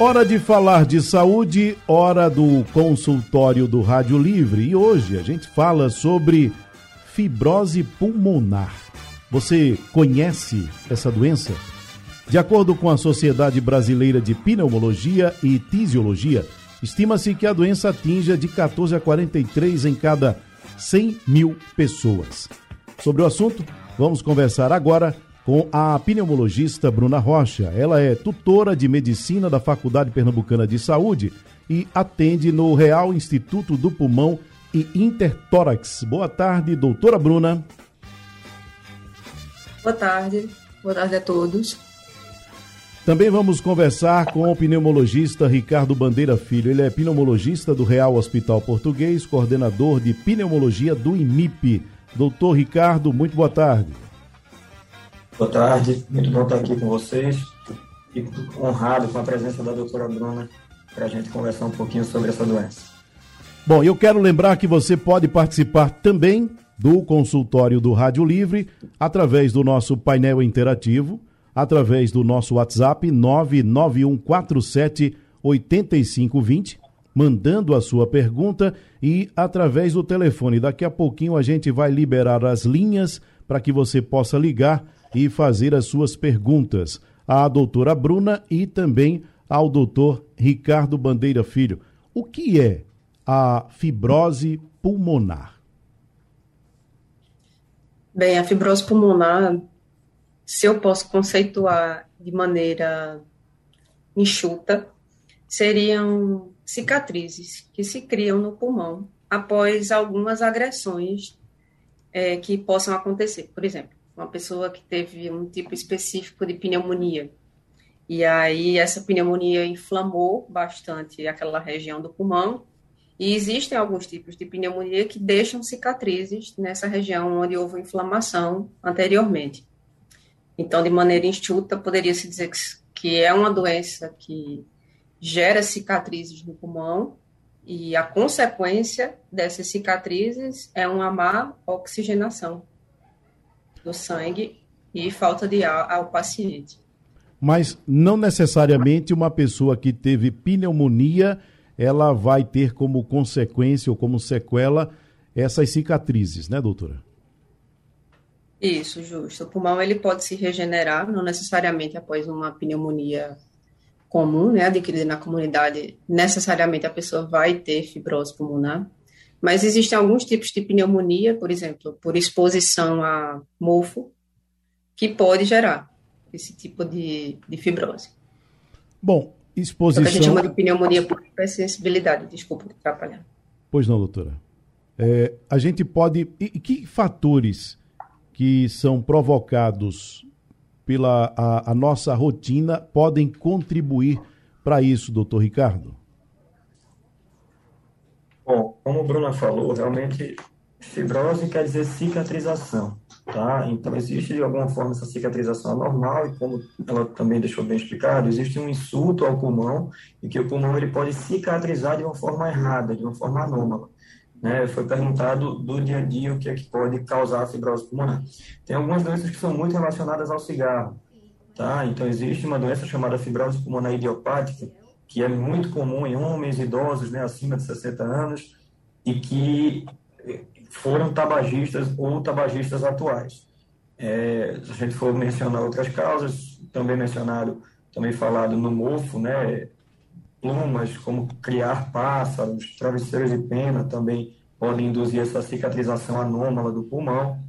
Hora de falar de saúde, hora do consultório do Rádio Livre. E hoje a gente fala sobre fibrose pulmonar. Você conhece essa doença? De acordo com a Sociedade Brasileira de Pneumologia e Tisiologia, estima-se que a doença atinja de 14 a 43 em cada 100 mil pessoas. Sobre o assunto, vamos conversar agora com a pneumologista Bruna Rocha. Ela é tutora de medicina da Faculdade Pernambucana de Saúde e atende no Real Instituto do Pulmão e Intertórax. Boa tarde, doutora Bruna. Boa tarde, boa tarde a todos. Também vamos conversar com o pneumologista Ricardo Bandeira Filho. Ele é pneumologista do Real Hospital Português, coordenador de pneumologia do IMIP. Doutor Ricardo, muito boa tarde. Boa tarde, muito bom estar aqui com vocês. Fico honrado com a presença da doutora Bruna para a gente conversar um pouquinho sobre essa doença. Bom, eu quero lembrar que você pode participar também do consultório do Rádio Livre através do nosso painel interativo, através do nosso WhatsApp 99147 8520, mandando a sua pergunta e através do telefone. Daqui a pouquinho a gente vai liberar as linhas para que você possa ligar e fazer as suas perguntas à doutora Bruna e também ao doutor Ricardo Bandeira Filho. O que é a fibrose pulmonar? Bem, a fibrose pulmonar, se eu posso conceituar de maneira enxuta, seriam cicatrizes que se criam no pulmão após algumas agressões é, que possam acontecer. Por exemplo, uma pessoa que teve um tipo específico de pneumonia. E aí essa pneumonia inflamou bastante aquela região do pulmão. E existem alguns tipos de pneumonia que deixam cicatrizes nessa região onde houve inflamação anteriormente. Então, de maneira enxuta, poderia-se dizer que é uma doença que gera cicatrizes no pulmão e a consequência dessas cicatrizes é uma má oxigenação do sangue e falta de ar ao paciente. Mas não necessariamente uma pessoa que teve pneumonia, ela vai ter como consequência ou como sequela essas cicatrizes, né, doutora? Isso, justo. O pulmão ele pode se regenerar, não necessariamente após uma pneumonia comum, né, adquirida na comunidade, necessariamente a pessoa vai ter fibrose pulmonar. Mas existem alguns tipos de pneumonia, por exemplo, por exposição a mofo, que pode gerar esse tipo de, de fibrose. Bom, exposição... É que a gente chama de pneumonia por hipersensibilidade, desculpa atrapalhar. Pois não, doutora. É, a gente pode... E, que fatores que são provocados pela a, a nossa rotina podem contribuir para isso, doutor Ricardo? Bom, como o Bruna falou, realmente fibrose quer dizer cicatrização, tá? Então existe de alguma forma essa cicatrização anormal e como ela também deixou bem explicado, existe um insulto ao pulmão e que o pulmão ele pode cicatrizar de uma forma errada, de uma forma anômala. Né? Foi perguntado do dia a dia o que é que pode causar a fibrose pulmonar. Tem algumas doenças que são muito relacionadas ao cigarro, tá? Então existe uma doença chamada fibrose pulmonar idiopática que é muito comum em homens idosos, né, acima de 60 anos, e que foram tabagistas ou tabagistas atuais. É, se a gente for mencionar outras causas, também mencionado, também falado no mofo, né, plumas, como criar pássaros, travesseiros de pena também podem induzir essa cicatrização anômala do pulmão.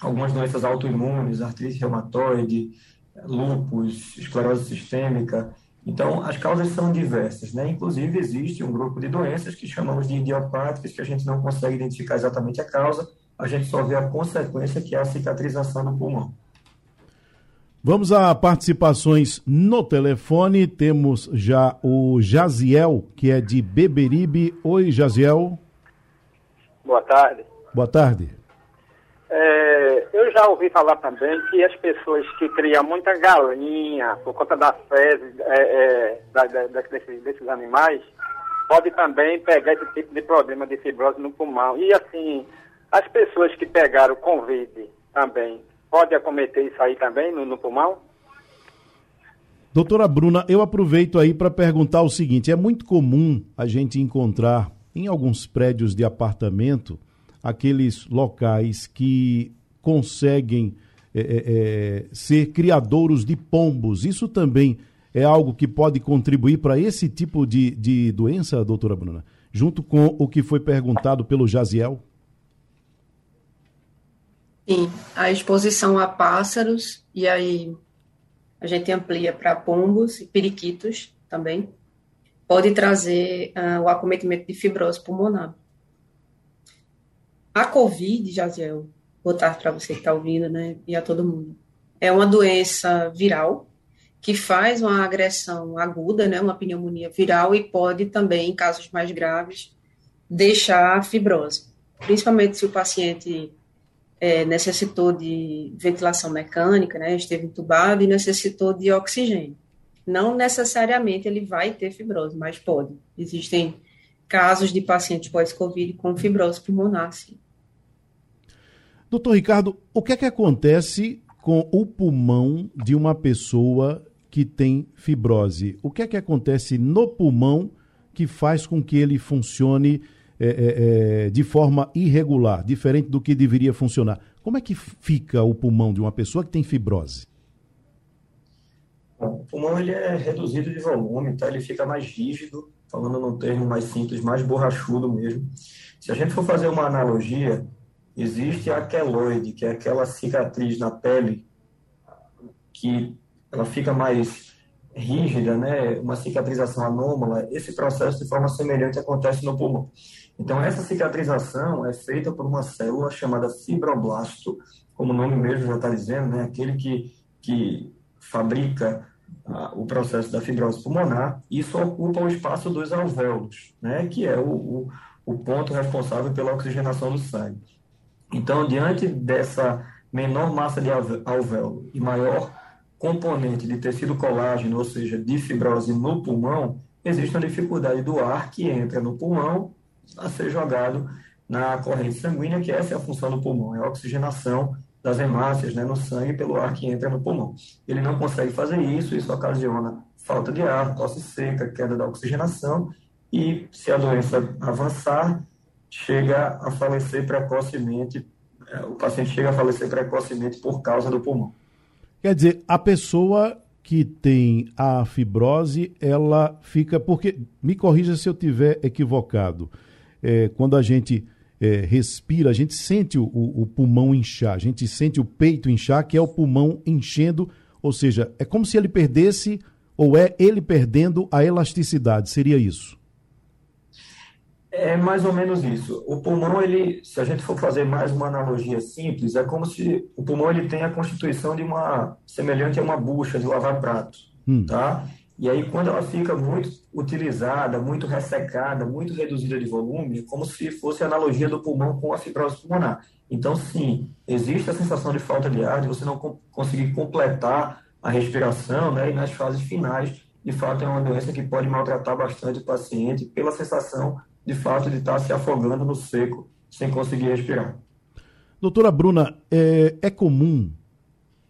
Algumas doenças autoimunes, artrite reumatoide, lúpus, esclerose sistêmica, então, as causas são diversas, né? Inclusive, existe um grupo de doenças que chamamos de idiopáticas, que a gente não consegue identificar exatamente a causa, a gente só vê a consequência, que é a cicatrização do pulmão. Vamos a participações no telefone. Temos já o Jaziel, que é de Beberibe. Oi, Jaziel. Boa tarde. Boa tarde. É, eu já ouvi falar também que as pessoas que criam muita galinha por conta das fezes é, é, da, da, desses, desses animais pode também pegar esse tipo de problema de fibrose no pulmão. E assim, as pessoas que pegaram Covid também, pode acometer isso aí também no, no pulmão? Doutora Bruna, eu aproveito aí para perguntar o seguinte: é muito comum a gente encontrar em alguns prédios de apartamento aqueles locais que conseguem é, é, é ser criadouros de pombos. Isso também é algo que pode contribuir para esse tipo de, de doença, doutora Bruna? Junto com o que foi perguntado pelo Jaziel? Sim, a exposição a pássaros, e aí a gente amplia para pombos e periquitos também, pode trazer uh, o acometimento de fibrose pulmonar. A COVID, Jaziel, boa tarde para você que está ouvindo, né, e a todo mundo, é uma doença viral que faz uma agressão aguda, né, uma pneumonia viral, e pode também, em casos mais graves, deixar fibrose. Principalmente se o paciente é, necessitou de ventilação mecânica, né, esteve entubado e necessitou de oxigênio. Não necessariamente ele vai ter fibrose, mas pode. Existem casos de pacientes pós-Covid com fibrose pulmonar, sim. Doutor Ricardo, o que é que acontece com o pulmão de uma pessoa que tem fibrose. O que é que acontece no pulmão que faz com que ele funcione é, é, é, de forma irregular, diferente do que deveria funcionar? Como é que fica o pulmão de uma pessoa que tem fibrose? O pulmão ele é reduzido de volume, tá? ele fica mais rígido, falando num termo mais simples, mais borrachudo mesmo. Se a gente for fazer uma analogia, existe a queloide, que é aquela cicatriz na pele que ela fica mais rígida, né, uma cicatrização anômala, esse processo de forma semelhante acontece no pulmão. Então, essa cicatrização é feita por uma célula chamada fibroblasto, como o nome mesmo já está dizendo, né, aquele que, que fabrica ah, o processo da fibrose pulmonar, isso ocupa o espaço dos alvéolos, né, que é o, o, o ponto responsável pela oxigenação do sangue. Então, diante dessa menor massa de alvéolo e maior componente de tecido colágeno, ou seja, de fibrose no pulmão, existe uma dificuldade do ar que entra no pulmão a ser jogado na corrente sanguínea, que essa é a função do pulmão, é a oxigenação das hemácias né, no sangue pelo ar que entra no pulmão. Ele não consegue fazer isso, isso ocasiona falta de ar, tosse seca, queda da oxigenação e, se a doença avançar, chega a falecer precocemente, é, o paciente chega a falecer precocemente por causa do pulmão. Quer dizer, a pessoa que tem a fibrose, ela fica. Porque, me corrija se eu tiver equivocado. É, quando a gente é, respira, a gente sente o, o, pulmão inchar, a gente sente o peito inchar, que é o pulmão enchendo, ou seja, é como se ele perdesse, ou é ele perdendo a elasticidade, seria isso? É mais ou menos isso. O pulmão, ele, se a gente for fazer mais uma analogia simples, é como se o pulmão ele tem a constituição de uma semelhante a uma bucha de lavar pratos, hum. tá? E aí quando ela fica muito utilizada, muito ressecada, muito reduzida de volume, é como se fosse a analogia do pulmão com a fibrose pulmonar. Então, sim, existe a sensação de falta de ar, de você não conseguir completar a respiração, né? E nas fases finais, de fato, é uma doença que pode maltratar bastante o paciente pela sensação de fato de estar se afogando no seco sem conseguir respirar. Doutora Bruna, é, é comum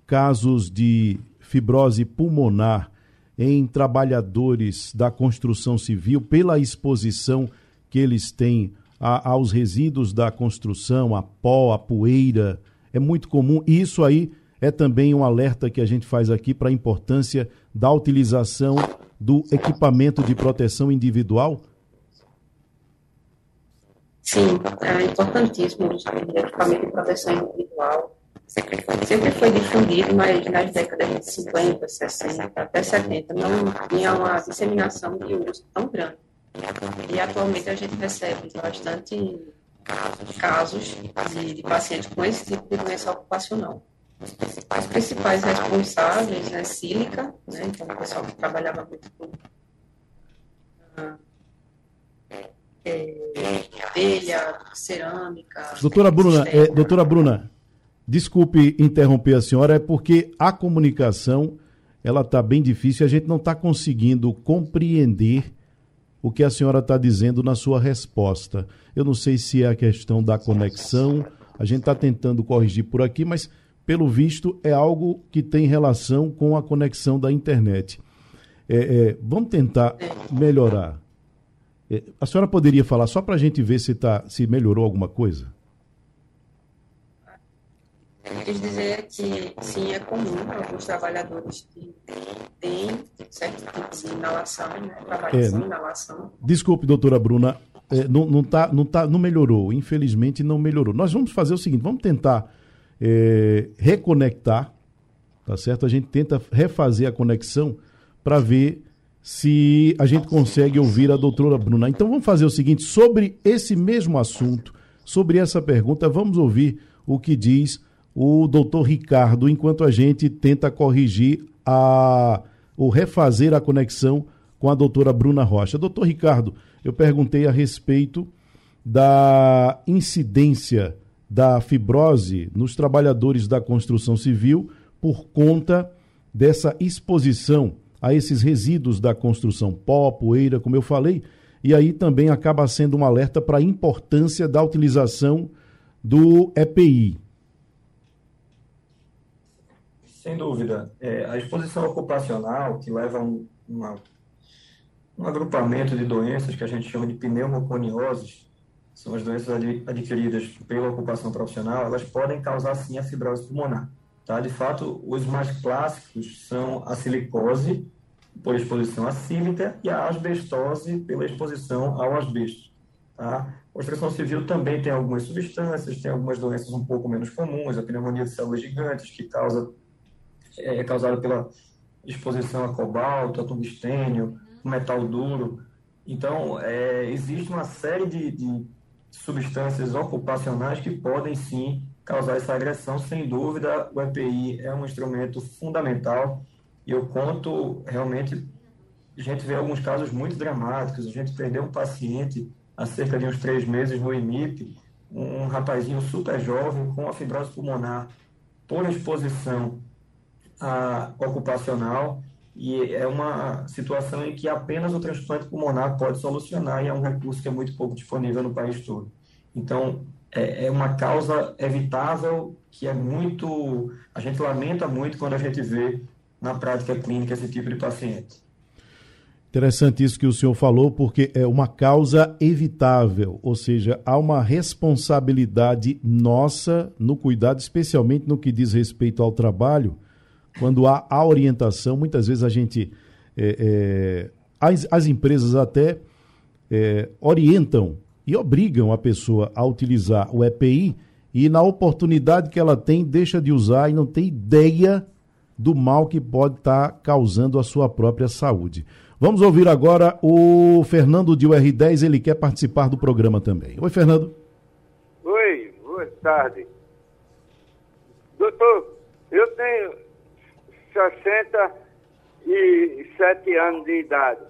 casos de fibrose pulmonar em trabalhadores da construção civil pela exposição que eles têm a, aos resíduos da construção, a pó, a poeira. É muito comum. E isso aí é também um alerta que a gente faz aqui para a importância da utilização do equipamento de proteção individual Sim, é importantíssimo o equipamento de proteção individual. Sempre foi difundido, mas nas décadas de 50, 60, até 70, não tinha uma disseminação de uso tão grande. E atualmente a gente recebe bastante casos de, de pacientes com esse tipo de doença ocupacional. Os principais responsáveis é sílica, né, então o pessoal que trabalhava muito com é, telha, cerâmica. Doutora Bruna, é, doutora Bruna, desculpe interromper a senhora, é porque a comunicação ela está bem difícil e a gente não está conseguindo compreender o que a senhora está dizendo na sua resposta. Eu não sei se é a questão da conexão, a gente está tentando corrigir por aqui, mas pelo visto é algo que tem relação com a conexão da internet. É, é, vamos tentar melhorar. É, a senhora poderia falar só para a gente ver se, tá, se melhorou alguma coisa? Quer dizer que, sim, é comum alguns trabalhadores que têm certo tipo de inalação, né? é, com inalação. Desculpe, doutora Bruna, é, não, não, tá, não, tá, não melhorou, infelizmente não melhorou. Nós vamos fazer o seguinte, vamos tentar é, reconectar, tá certo? A gente tenta refazer a conexão para ver se a gente consegue ouvir a doutora Bruna. Então vamos fazer o seguinte, sobre esse mesmo assunto, sobre essa pergunta, vamos ouvir o que diz o doutor Ricardo, enquanto a gente tenta corrigir a, ou refazer a conexão com a doutora Bruna Rocha. Doutor Ricardo, eu perguntei a respeito da incidência da fibrose nos trabalhadores da construção civil por conta dessa exposição a esses resíduos da construção, pó, poeira, como eu falei, e aí também acaba sendo um alerta para a importância da utilização do EPI. Sem dúvida. É, a exposição ocupacional, que leva a um, uma, um agrupamento de doenças que a gente chama de pneumoconioses, são as doenças adquiridas pela ocupação profissional, elas podem causar sim a fibrose pulmonar. Tá? De fato, os mais clássicos são a silicose, por exposição à sílica, e a asbestose, pela exposição ao asbesto. Tá? A construção civil também tem algumas substâncias, tem algumas doenças um pouco menos comuns, a pneumonia de células gigantes, que causa é, é causada pela exposição a cobalto, a tungstênio, metal duro. Então, é, existe uma série de, de, substâncias ocupacionais que podem sim causar essa agressão. Sem dúvida, o EPI é um instrumento fundamental e eu conto realmente. A gente vê alguns casos muito dramáticos. A gente perdeu um paciente há cerca de uns três meses no IMIP, um rapazinho super jovem com a fibrose pulmonar por exposição a, ocupacional e é uma situação em que apenas o transplante pulmonar pode solucionar e é um recurso que é muito pouco disponível no país todo. Então, é, é uma causa evitável que é muito. A gente lamenta muito quando a gente vê na prática clínica esse tipo de paciente. Interessante isso que o senhor falou, porque é uma causa evitável, ou seja, há uma responsabilidade nossa no cuidado, especialmente no que diz respeito ao trabalho, quando há a orientação, muitas vezes a gente. É, é, as, as empresas até é, orientam e obrigam a pessoa a utilizar o EPI e na oportunidade que ela tem, deixa de usar e não tem ideia do mal que pode estar tá causando à sua própria saúde. Vamos ouvir agora o Fernando de UR10, ele quer participar do programa também. Oi, Fernando. Oi, boa tarde. Doutor, eu tenho 67 anos de idade.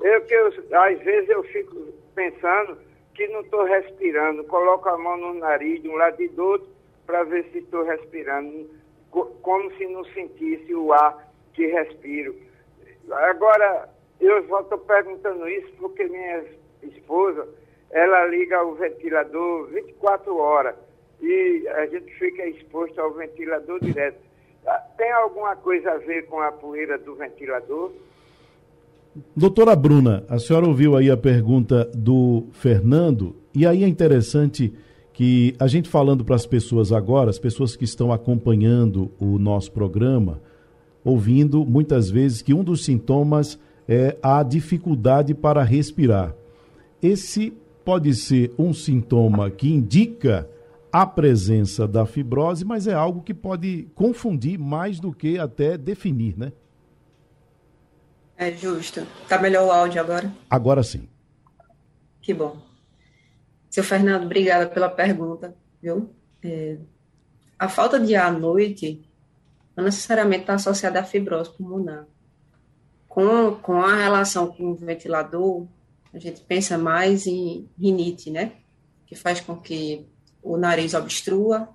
Eu que eu, às vezes eu fico pensando que não estou respirando, coloco a mão no nariz de um lado e do outro para ver se estou respirando, como se não sentisse o ar que respiro. Agora, eu estou perguntando isso porque minha esposa, ela liga o ventilador 24 horas e a gente fica exposto ao ventilador direto. Tem alguma coisa a ver com a poeira do ventilador? Doutora Bruna, a senhora ouviu aí a pergunta do Fernando, e aí é interessante que a gente falando para as pessoas agora, as pessoas que estão acompanhando o nosso programa, ouvindo muitas vezes que um dos sintomas é a dificuldade para respirar. Esse pode ser um sintoma que indica a presença da fibrose, mas é algo que pode confundir mais do que até definir, né? É justo. Tá melhor o áudio agora? Agora sim. Que bom. Seu Fernando, obrigada pela pergunta, viu? É, a falta de ar à noite não necessariamente está associada à fibrose pulmonar. Com, com a relação com o ventilador, a gente pensa mais em rinite, né? Que faz com que o nariz obstrua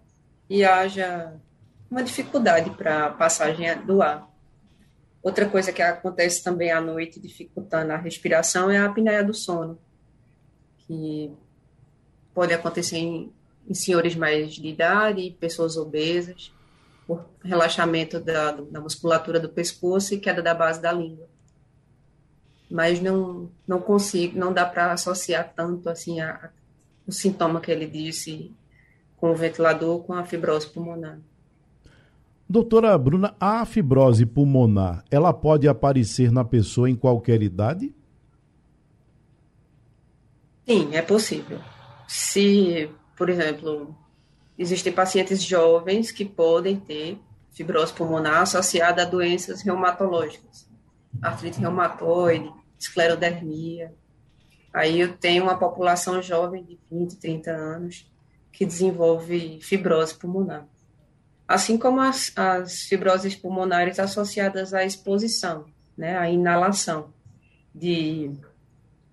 e haja uma dificuldade para a passagem do ar. Outra coisa que acontece também à noite, dificultando a respiração, é a apneia do sono, que pode acontecer em, em senhores mais de idade, pessoas obesas, por relaxamento da, da musculatura do pescoço e queda da base da língua. Mas não, não consigo, não dá para associar tanto assim a, a, o sintoma que ele disse com o ventilador com a fibrose pulmonar. Doutora Bruna, a fibrose pulmonar, ela pode aparecer na pessoa em qualquer idade? Sim, é possível. Se, por exemplo, existem pacientes jovens que podem ter fibrose pulmonar associada a doenças reumatológicas, artrite reumatoide, esclerodermia. Aí eu tenho uma população jovem de 20, 30 anos que desenvolve fibrose pulmonar assim como as, as fibroses pulmonares associadas à exposição, né, à inalação de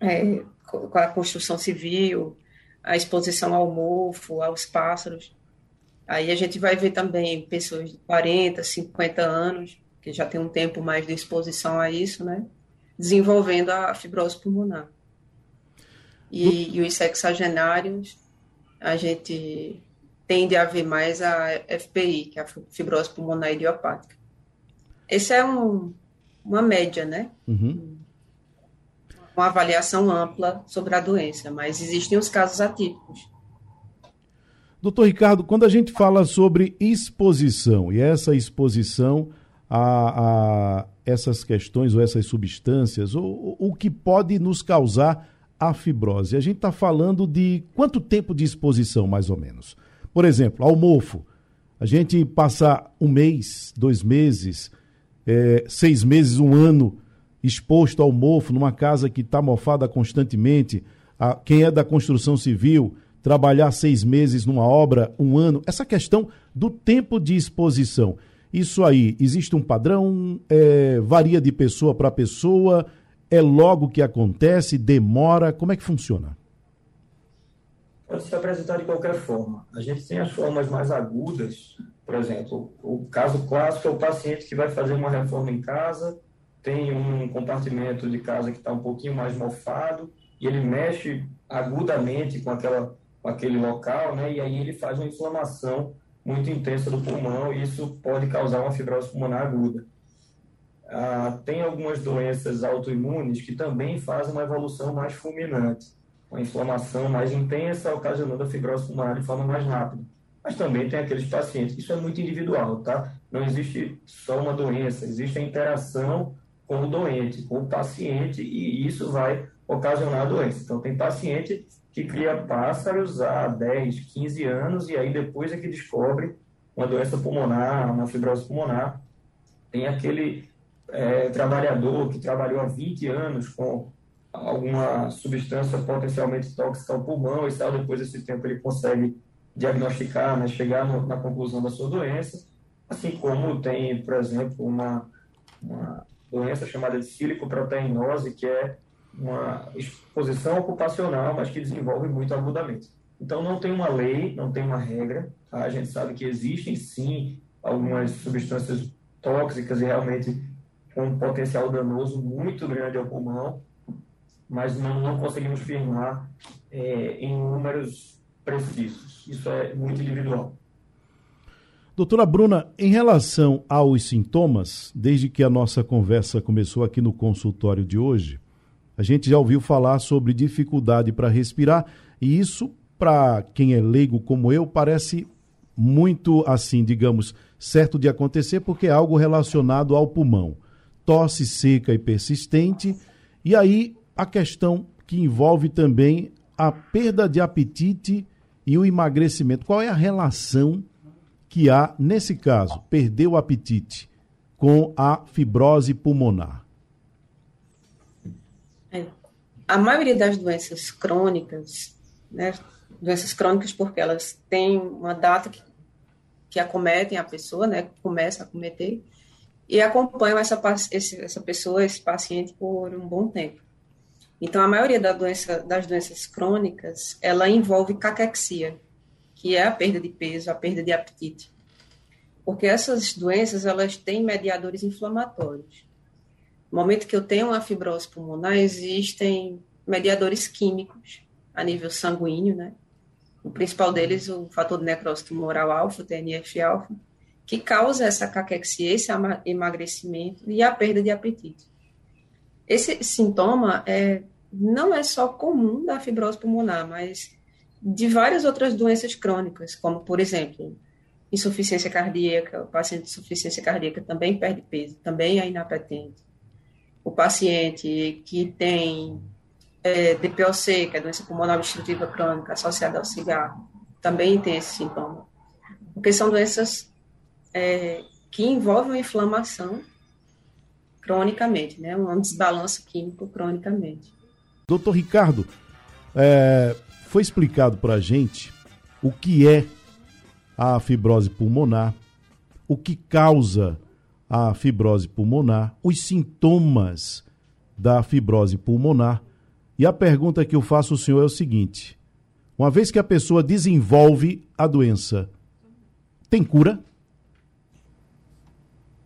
é, com a construção civil, a exposição ao mofo, aos pássaros. Aí a gente vai ver também pessoas de 40, 50 anos, que já tem um tempo mais de exposição a isso, né? Desenvolvendo a fibrose pulmonar. E, e os sexagenários, a gente tende a haver mais a FPI, que é a fibrose pulmonar idiopática. Essa é um, uma média, né? Uhum. Uma avaliação ampla sobre a doença, mas existem os casos atípicos. Doutor Ricardo, quando a gente fala sobre exposição, e essa exposição a, a essas questões ou essas substâncias, o que pode nos causar a fibrose, a gente está falando de quanto tempo de exposição, mais ou menos? Por exemplo, ao mofo. A gente passar um mês, dois meses, é, seis meses, um ano exposto ao mofo numa casa que está mofada constantemente. A, quem é da construção civil, trabalhar seis meses numa obra, um ano. Essa questão do tempo de exposição. Isso aí, existe um padrão? É, varia de pessoa para pessoa? É logo que acontece? Demora? Como é que funciona? pode se apresentar de qualquer forma. A gente tem as formas mais agudas, por exemplo, o caso clássico é o paciente que vai fazer uma reforma em casa, tem um compartimento de casa que está um pouquinho mais mofado e ele mexe agudamente com, aquela, com aquele local, né? E aí ele faz uma inflamação muito intensa do pulmão e isso pode causar uma fibrose pulmonar aguda. Ah, tem algumas doenças autoimunes que também fazem uma evolução mais fulminante uma inflamação mais intensa, ocasionando a fibrose pulmonar de forma mais rápida. Mas também tem aqueles pacientes, isso é muito individual, tá? Não existe só uma doença, existe a interação com o doente, com o paciente, e isso vai ocasionar a doença. Então, tem paciente que cria pássaros há 10, 15 anos, e aí depois é que descobre uma doença pulmonar, uma fibrose pulmonar. Tem aquele é, trabalhador que trabalhou há 20 anos com alguma substância potencialmente tóxica ao pulmão e tal, depois desse tempo ele consegue diagnosticar, né, chegar no, na conclusão da sua doença, assim como tem, por exemplo, uma, uma doença chamada de silicoproteinose, que é uma exposição ocupacional, mas que desenvolve muito agudamente. Então, não tem uma lei, não tem uma regra. Tá? A gente sabe que existem, sim, algumas substâncias tóxicas e realmente com um potencial danoso muito grande ao pulmão, mas não, não conseguimos firmar é, em números precisos. Isso é muito individual. Doutora Bruna, em relação aos sintomas, desde que a nossa conversa começou aqui no consultório de hoje, a gente já ouviu falar sobre dificuldade para respirar e isso, para quem é leigo como eu, parece muito assim, digamos, certo de acontecer porque é algo relacionado ao pulmão. Tosse seca e persistente, e aí a questão que envolve também a perda de apetite e o emagrecimento. Qual é a relação que há, nesse caso, perder o apetite com a fibrose pulmonar? É. A maioria das doenças crônicas, né, doenças crônicas porque elas têm uma data que, que acometem a pessoa, né, começa a acometer, e acompanham essa, essa pessoa, esse paciente por um bom tempo. Então, a maioria da doença, das doenças crônicas, ela envolve caquexia, que é a perda de peso, a perda de apetite. Porque essas doenças, elas têm mediadores inflamatórios. No momento que eu tenho uma fibrose pulmonar, existem mediadores químicos a nível sanguíneo, né? O principal deles, o fator de necrose tumoral alfa, TNF-alfa, que causa essa caquexia, esse emagrecimento e a perda de apetite. Esse sintoma é, não é só comum da fibrose pulmonar, mas de várias outras doenças crônicas, como, por exemplo, insuficiência cardíaca. O paciente de insuficiência cardíaca também perde peso, também é inapetente. O paciente que tem é, DPOC, que é doença pulmonar obstrutiva crônica associada ao cigarro, também tem esse sintoma. Porque são doenças é, que envolvem inflamação cronicamente, né? um desbalanço químico cronicamente. Doutor Ricardo, é, foi explicado para a gente o que é a fibrose pulmonar, o que causa a fibrose pulmonar, os sintomas da fibrose pulmonar e a pergunta que eu faço ao senhor é o seguinte: uma vez que a pessoa desenvolve a doença, tem cura?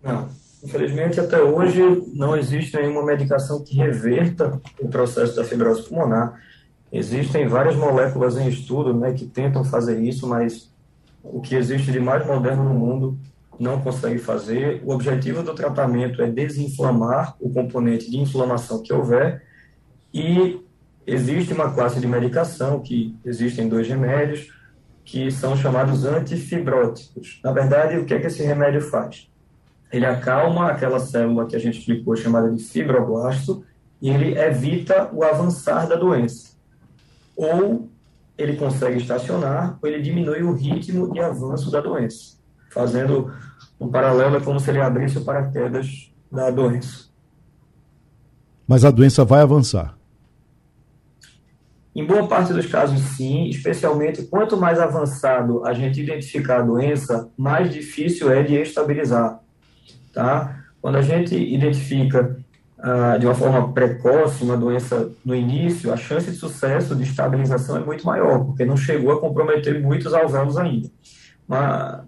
Não. Infelizmente, até hoje, não existe nenhuma medicação que reverta o processo da fibrose pulmonar. Existem várias moléculas em estudo né, que tentam fazer isso, mas o que existe de mais moderno no mundo não consegue fazer. O objetivo do tratamento é desinflamar o componente de inflamação que houver e existe uma classe de medicação, que existem dois remédios, que são chamados antifibróticos. Na verdade, o que é que esse remédio faz? Ele acalma aquela célula que a gente explicou, chamada de fibroblasto, e ele evita o avançar da doença. Ou ele consegue estacionar, ou ele diminui o ritmo de avanço da doença. Fazendo um paralelo, é como se ele abrisse o paraquedas da doença. Mas a doença vai avançar. Em boa parte dos casos, sim, especialmente quanto mais avançado a gente identificar a doença, mais difícil é de estabilizar. Tá? Quando a gente identifica ah, de uma forma precoce uma doença no início, a chance de sucesso de estabilização é muito maior, porque não chegou a comprometer muitos alvéolos ainda. Mas,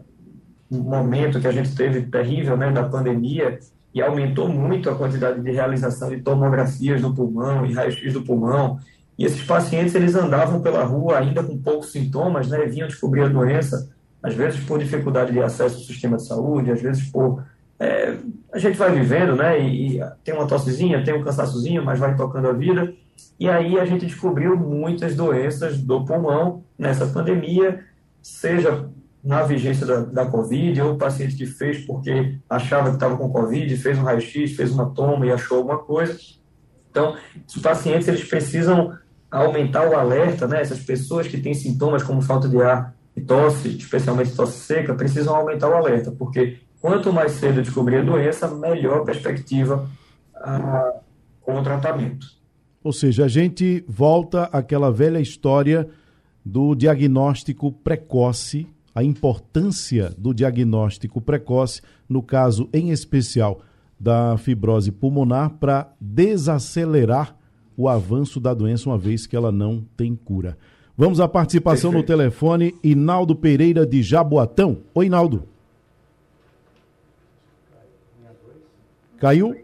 um momento que a gente teve terrível né, da pandemia, e aumentou muito a quantidade de realização de tomografias do pulmão e raios-x do pulmão, e esses pacientes, eles andavam pela rua ainda com poucos sintomas, né? Vinham descobrir a doença, às vezes por dificuldade de acesso ao sistema de saúde, às vezes por... É, a gente vai vivendo, né? E, e, tem uma tossezinha, tem um cansaçozinho, mas vai tocando a vida. E aí a gente descobriu muitas doenças do pulmão nessa pandemia, seja na vigência da, da Covid, ou o paciente que fez porque achava que estava com Covid, fez um raio-x, fez uma toma e achou alguma coisa. Então, os pacientes eles precisam aumentar o alerta, né? Essas pessoas que têm sintomas como falta de ar e tosse, especialmente tosse seca, precisam aumentar o alerta, porque quanto mais cedo descobrir a doença, melhor a perspectiva ah, com o tratamento. Ou seja, a gente volta àquela velha história do diagnóstico precoce, a importância do diagnóstico precoce, no caso em especial da fibrose pulmonar, para desacelerar o avanço da doença, uma vez que ela não tem cura. Vamos à participação Perfeito. no telefone, Inaldo Pereira de Jaboatão. Oi, Inaldo. Caiu?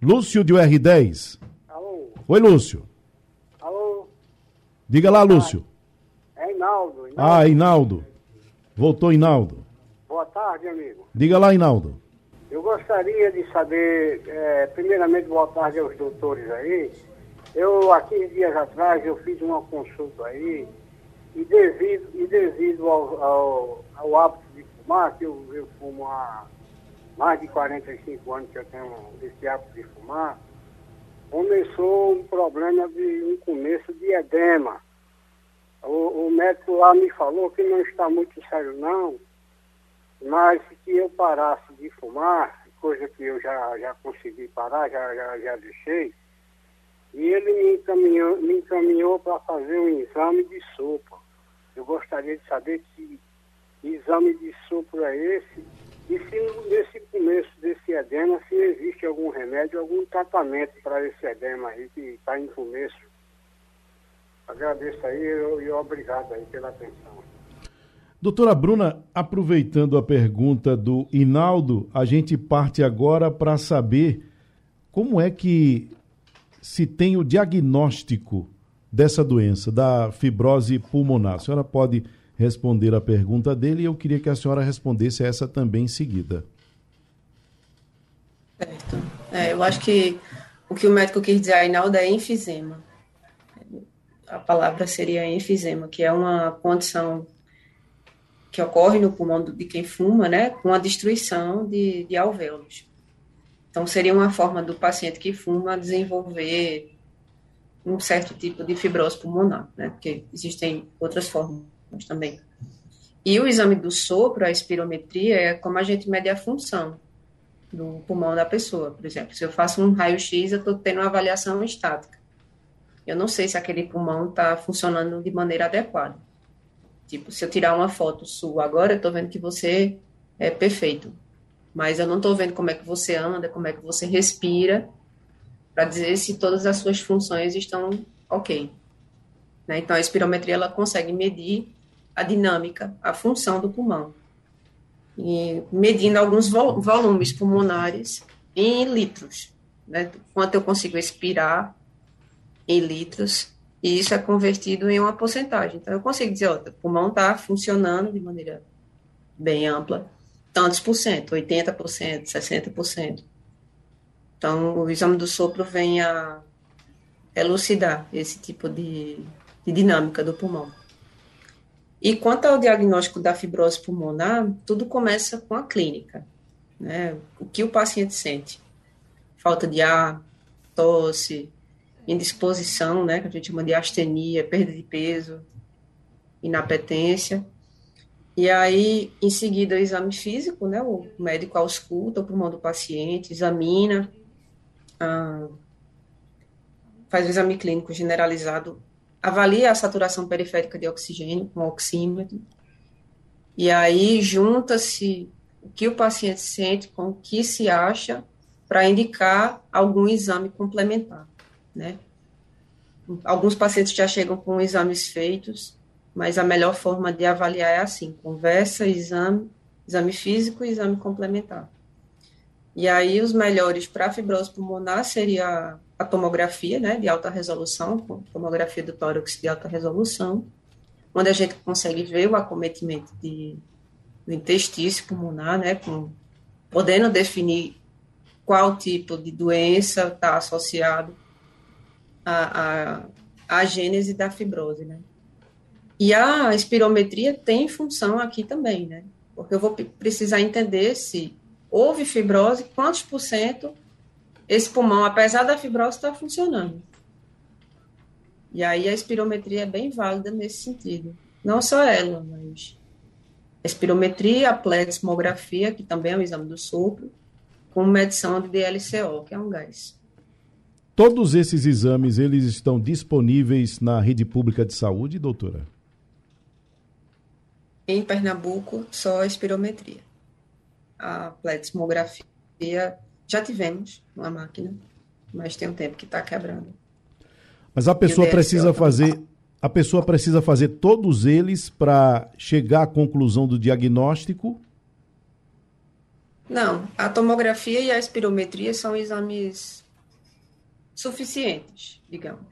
Lúcio de UR10. Alô. Oi, Lúcio. Alô. Diga lá, Lúcio. É Inaldo. Inaldo. Ah, Inaldo. Voltou, Inaldo. Boa tarde, amigo. Diga lá, Inaldo. Eu gostaria de saber, é, primeiramente, boa tarde aos doutores aí. Eu, há 15 dias atrás, eu fiz uma consulta aí, e devido, e devido ao, ao, ao hábito de fumar, que eu, eu fumo há mais de 45 anos que eu tenho esse hábito de fumar, começou um problema de um começo de edema. O, o médico lá me falou que não está muito sério não, mas que eu parasse de fumar, coisa que eu já, já consegui parar, já, já, já deixei, e ele me encaminhou, me encaminhou para fazer um exame de sopro. Eu gostaria de saber que exame de sopro é esse E se nesse começo desse edema, se existe algum remédio, algum tratamento para esse edema aí que está em começo. Agradeço aí e, obrigado aí pela atenção. Doutora Bruna, aproveitando a pergunta do Inaldo, a gente parte agora para saber como é que se tem o diagnóstico dessa doença, da fibrose pulmonar. A senhora pode responder a pergunta dele e eu queria que a senhora respondesse essa também em seguida. Certo. É, eu acho que o que o médico quis dizer aí, Nalda, é enfisema. A palavra seria enfisema, que é uma condição que ocorre no pulmão de quem fuma, né, com a destruição de, de alvéolos. Então, seria uma forma do paciente que fuma desenvolver um certo tipo de fibrose pulmonar, né, porque existem outras formas também. E o exame do sopro, a espirometria, é como a gente mede a função do pulmão da pessoa. Por exemplo, se eu faço um raio-x, eu estou tendo uma avaliação estática. Eu não sei se aquele pulmão está funcionando de maneira adequada. Tipo, se eu tirar uma foto sua agora, eu estou vendo que você é perfeito. Mas eu não estou vendo como é que você anda, como é que você respira, para dizer se todas as suas funções estão ok. Né? Então, a espirometria ela consegue medir a dinâmica, a função do pulmão. E medindo alguns volumes pulmonares em litros, né? quanto eu consigo expirar em litros, e isso é convertido em uma porcentagem. Então, eu consigo dizer, ó, o pulmão está funcionando de maneira bem ampla, tantos por cento, 80%, 60%. Então, o exame do sopro vem a elucidar esse tipo de, de dinâmica do pulmão. E quanto ao diagnóstico da fibrose pulmonar, tudo começa com a clínica. Né? O que o paciente sente? Falta de ar, tosse, indisposição, né, que a gente chama de astenia, perda de peso, inapetência. E aí, em seguida, o exame físico, né, o médico ausculta o pulmão do paciente, examina, ah, faz o exame clínico generalizado avalia a saturação periférica de oxigênio com oxímetro, e aí junta-se o que o paciente sente com o que se acha para indicar algum exame complementar, né? Alguns pacientes já chegam com exames feitos, mas a melhor forma de avaliar é assim: conversa, exame, exame físico e exame complementar. E aí os melhores para fibrose pulmonar seria a tomografia, né, de alta resolução, tomografia do tórax de alta resolução, onde a gente consegue ver o acometimento de, do intestino pulmonar, né, com, podendo definir qual tipo de doença está associado à, à, à gênese da fibrose, né. E a espirometria tem função aqui também, né, porque eu vou precisar entender se houve fibrose, quantos por cento esse pulmão, apesar da fibrose, está funcionando. E aí a espirometria é bem válida nesse sentido. Não só ela, mas a espirometria, a plexmografia, que também é um exame do sopro, com medição de DLCO, que é um gás. Todos esses exames, eles estão disponíveis na rede pública de saúde, doutora? Em Pernambuco, só a espirometria. A plexmografia já tivemos uma máquina, mas tem um tempo que está quebrando. Mas a pessoa precisa fazer, a pessoa precisa fazer todos eles para chegar à conclusão do diagnóstico? Não, a tomografia e a espirometria são exames suficientes, digamos.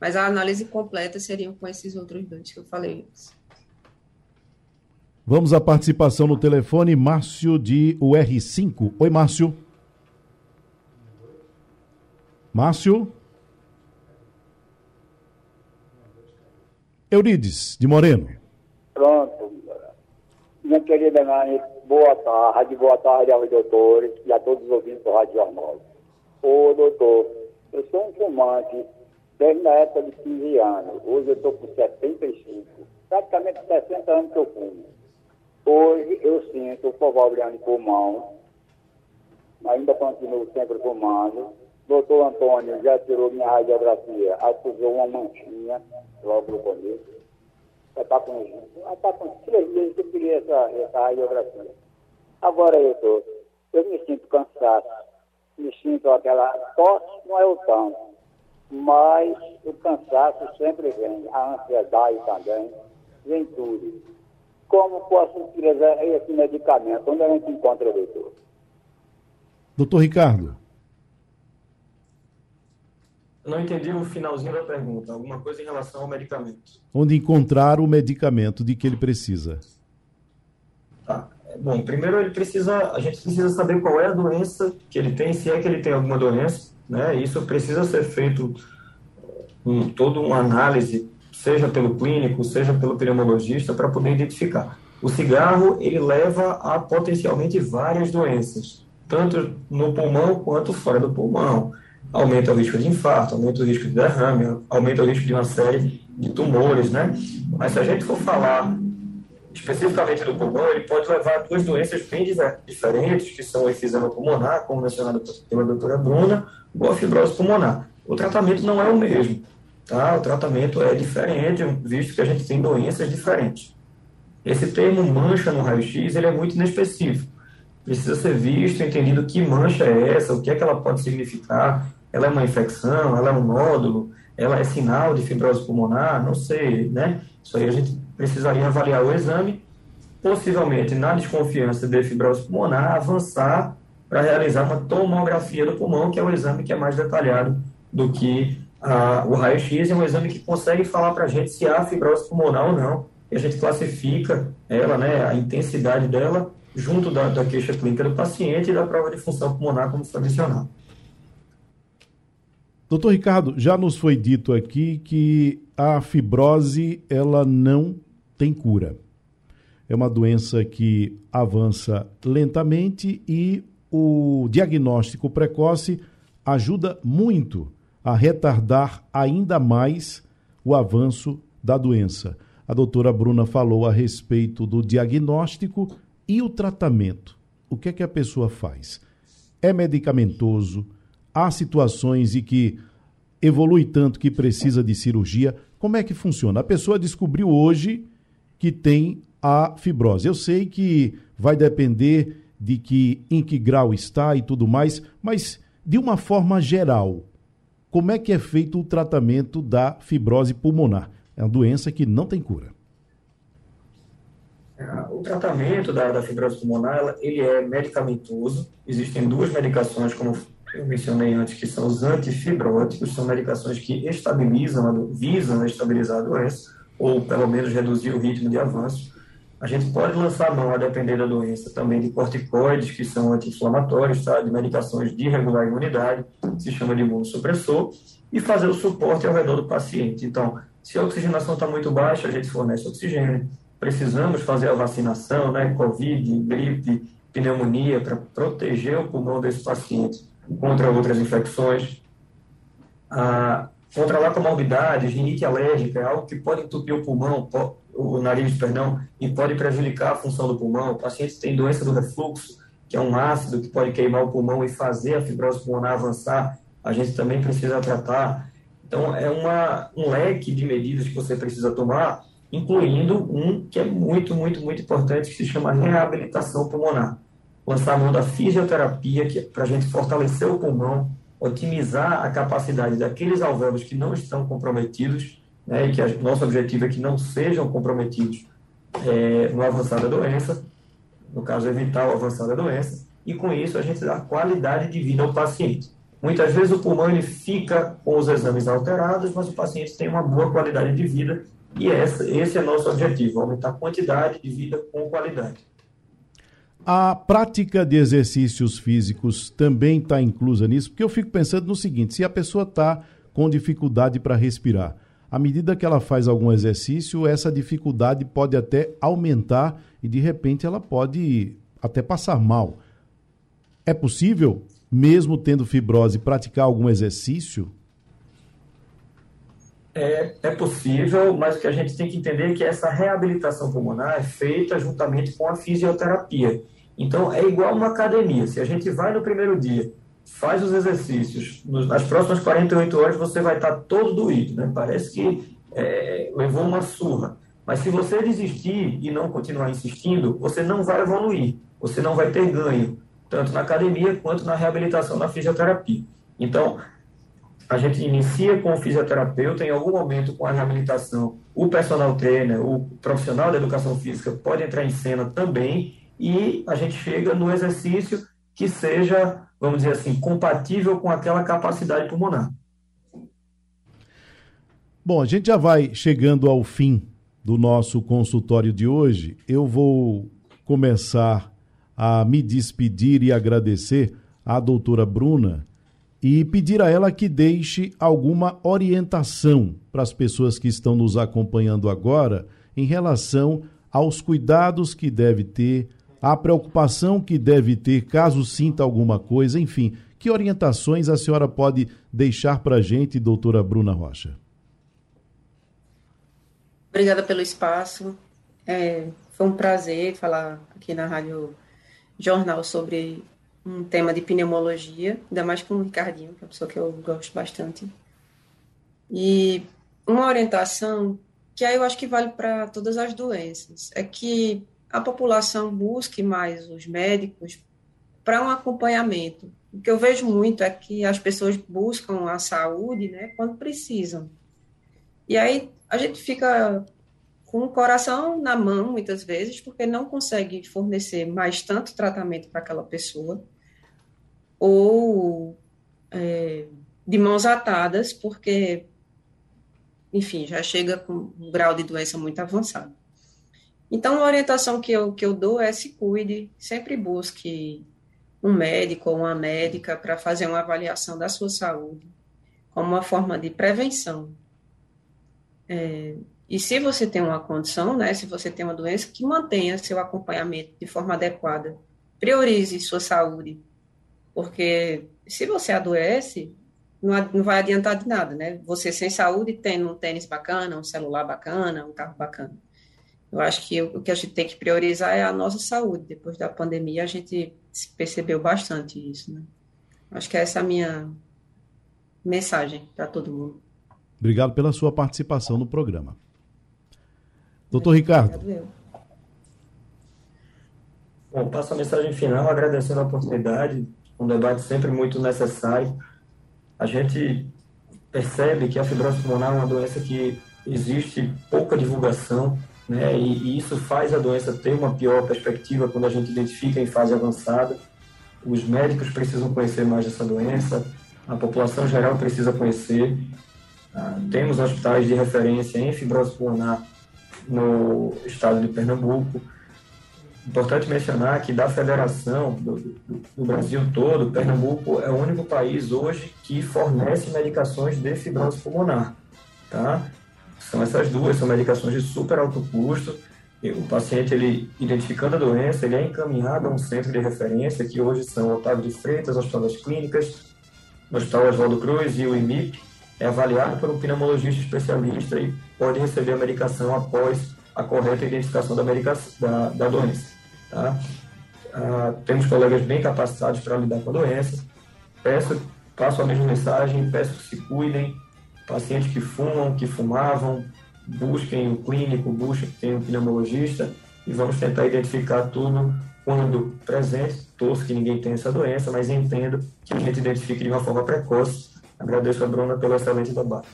Mas a análise completa seria com esses outros dois que eu falei antes. Vamos à participação no telefone, Márcio de UR5. Oi, Márcio. Márcio. Eurides, de Moreno. Pronto. Minha querida Nani, boa tarde, boa tarde aos doutores e a todos os ouvintes do Rádio Jornal. Ô, doutor, eu sou um fumante desde a época de 15 anos. Hoje eu estou com 75. Praticamente 60 anos que eu fumo. Hoje eu sinto problema de pulmão, ainda continuo sempre fumando. Doutor Antônio já tirou minha radiografia, acusou uma manchinha logo no começo. já está com, já tá com três meses que eu queria essa, essa radiografia. Agora, eu tô, eu me sinto cansado, me sinto aquela tosse, não é o tanto, mas o cansaço sempre vem, a ansiedade também, vem tudo. Como posso utilizar esse medicamento? Onde a gente encontra, doutor? Doutor Ricardo. Eu não entendi o finalzinho da pergunta. Alguma coisa em relação ao medicamento. Onde encontrar o medicamento de que ele precisa? Tá. Bom, primeiro ele precisa, a gente precisa saber qual é a doença que ele tem, se é que ele tem alguma doença, né? Isso precisa ser feito um, toda uma análise, seja pelo clínico, seja pelo pneumologista, para poder identificar. O cigarro, ele leva a potencialmente várias doenças, tanto no pulmão quanto fora do pulmão aumenta o risco de infarto, aumenta o risco de derrame, aumenta o risco de uma série de tumores, né? Mas se a gente for falar especificamente do pulmão, ele pode levar a duas doenças bem diferentes, que são o efizema pulmonar, como mencionado pela doutora Bruna, ou a fibrose pulmonar. O tratamento não é o mesmo, tá? O tratamento é diferente, visto que a gente tem doenças diferentes. Esse termo mancha no raio-x, ele é muito inespecífico. Precisa ser visto, entendido que mancha é essa, o que é que ela pode significar, ela é uma infecção, ela é um nódulo, ela é sinal de fibrose pulmonar, não sei, né? Isso aí a gente precisaria avaliar o exame, possivelmente na desconfiança de fibrose pulmonar, avançar para realizar uma tomografia do pulmão, que é o exame que é mais detalhado do que o raio-x, é um exame que consegue falar para a gente se há fibrose pulmonar ou não, e a gente classifica ela, né, a intensidade dela, junto da, da queixa clínica do paciente e da prova de função pulmonar, como foi mencionado. Doutor Ricardo, já nos foi dito aqui que a fibrose ela não tem cura. É uma doença que avança lentamente e o diagnóstico precoce ajuda muito a retardar ainda mais o avanço da doença. A doutora Bruna falou a respeito do diagnóstico e o tratamento. O que é que a pessoa faz? É medicamentoso? há situações em que evolui tanto que precisa de cirurgia. Como é que funciona? A pessoa descobriu hoje que tem a fibrose. Eu sei que vai depender de que em que grau está e tudo mais, mas de uma forma geral, como é que é feito o tratamento da fibrose pulmonar? É uma doença que não tem cura. O tratamento da, da fibrose pulmonar ele é medicamentoso. Existem duas medicações, como eu mencionei antes, que são os antifibróticos, são medicações que estabilizam, visam estabilizar a doença, ou pelo menos reduzir o ritmo de avanço. A gente pode lançar mão, a depender da doença, também de corticoides, que são anti-inflamatórios, tá? de medicações de regular a imunidade, se chama de imunossupressor, e fazer o suporte ao redor do paciente. Então, se a oxigenação está muito baixa, a gente fornece oxigênio. Precisamos fazer a vacinação, né? Covid, gripe, pneumonia, para proteger o pulmão desse paciente contra outras infecções. Ah, controlar comorbidades, rinite alérgica, é algo que pode entupir o pulmão, o nariz, perdão, e pode prejudicar a função do pulmão. O paciente tem doença do refluxo, que é um ácido que pode queimar o pulmão e fazer a fibrose pulmonar avançar. A gente também precisa tratar. Então, é uma, um leque de medidas que você precisa tomar, incluindo um que é muito, muito, muito importante, que se chama reabilitação pulmonar lançar a mão da fisioterapia que é para a gente fortalecer o pulmão, otimizar a capacidade daqueles alvéolos que não estão comprometidos, né, e que o nosso objetivo é que não sejam comprometidos é, no avançar da doença, no caso, evitar o avançar da doença, e com isso a gente dá qualidade de vida ao paciente. Muitas vezes o pulmão ele fica com os exames alterados, mas o paciente tem uma boa qualidade de vida, e essa, esse é nosso objetivo, aumentar a quantidade de vida com qualidade. A prática de exercícios físicos também está inclusa nisso, porque eu fico pensando no seguinte: se a pessoa está com dificuldade para respirar, à medida que ela faz algum exercício, essa dificuldade pode até aumentar e de repente ela pode até passar mal. É possível, mesmo tendo fibrose, praticar algum exercício? É, é possível, mas que a gente tem que entender é que essa reabilitação pulmonar é feita juntamente com a fisioterapia. Então, é igual uma academia. Se a gente vai no primeiro dia, faz os exercícios, nas próximas 48 horas você vai estar todo doído, né? Parece que é, levou uma surra. Mas se você desistir e não continuar insistindo, você não vai evoluir, você não vai ter ganho, tanto na academia quanto na reabilitação na fisioterapia. Então, a gente inicia com o fisioterapeuta, em algum momento com a reabilitação, o personal trainer, o profissional da educação física pode entrar em cena também, e a gente chega no exercício que seja, vamos dizer assim, compatível com aquela capacidade pulmonar. Bom, a gente já vai chegando ao fim do nosso consultório de hoje. Eu vou começar a me despedir e agradecer à doutora Bruna e pedir a ela que deixe alguma orientação para as pessoas que estão nos acompanhando agora em relação aos cuidados que deve ter, a preocupação que deve ter caso sinta alguma coisa, enfim. Que orientações a senhora pode deixar para a gente, doutora Bruna Rocha? Obrigada pelo espaço. É, foi um prazer falar aqui na Rádio Jornal sobre um tema de pneumologia, ainda mais com o Ricardinho, que é uma pessoa que eu gosto bastante. E uma orientação que aí eu acho que vale para todas as doenças é que a população busque mais os médicos para um acompanhamento. O que eu vejo muito é que as pessoas buscam a saúde né, quando precisam. E aí a gente fica com o coração na mão, muitas vezes, porque não consegue fornecer mais tanto tratamento para aquela pessoa ou é, de mãos atadas, porque, enfim, já chega com um grau de doença muito avançado. Então, a orientação que eu, que eu dou é se cuide, sempre busque um médico ou uma médica para fazer uma avaliação da sua saúde, como uma forma de prevenção. É, e se você tem uma condição, né, se você tem uma doença, que mantenha seu acompanhamento de forma adequada. Priorize sua saúde, porque se você adoece, não, vai adiantar de nada, né? Você sem saúde, tendo um tênis bacana, um celular bacana, um carro bacana. Eu acho que o que a gente tem que priorizar é a nossa saúde. Depois da pandemia, a gente percebeu bastante isso, né? Acho que essa é a minha mensagem para todo mundo. Obrigado pela sua participação no programa. Doutor Ricardo. Bom, passo a mensagem final agradecendo a oportunidade um debate sempre muito necessário. A gente percebe que a fibrose pulmonar é uma doença que existe pouca divulgação, né? E, e, isso faz a doença ter uma pior perspectiva quando a gente identifica em fase avançada. Os médicos precisam conhecer mais essa doença, a população geral precisa conhecer. Ah, temos hospitais de referência em fibrose pulmonar no estado de Pernambuco. Importante mencionar que da federação do, do, do, Brasil todo, Pernambuco é o único país hoje que fornece medicações de fibrose pulmonar, tá? São essas duas, são medicações de super alto custo. o paciente, ele identificando a doença, ele é encaminhado a um centro de referência, que hoje são Otávio de Freitas, Hospital das Clínicas, Hospital Oswaldo Cruz e o IMIP, é avaliado por um pneumologista especialista e pode receber a medicação após a correta identificação da, da, da doença. Tá? Ah, temos colegas bem capacitados para lidar com a doença. Peço, passo a mesma mensagem, peço que se cuidem. Pacientes que fumam, que fumavam, busquem o clínico, busquem o pneumologista e vamos tentar identificar tudo quando presente. Torço que ninguém tenha essa doença, mas entendo que a gente identifique de uma forma precoce. Agradeço a Bruna pelo excelente debate.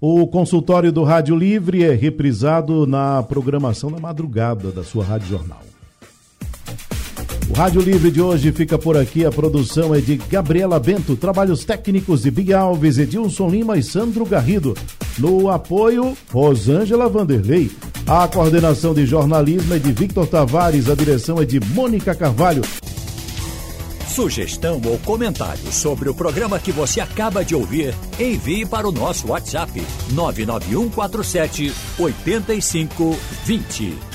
O consultório do Rádio Livre é reprisado na programação da madrugada da sua Rádio Jornal. Rádio Livre de hoje fica por aqui. A produção é de Gabriela Bento, trabalhos técnicos de Big Alves, Edilson Lima e Sandro Garrido. No apoio, Rosângela Vanderlei. A coordenação de jornalismo é de Victor Tavares, a direção é de Mônica Carvalho. Sugestão ou comentário sobre o programa que você acaba de ouvir, envie para o nosso WhatsApp 99147 8520.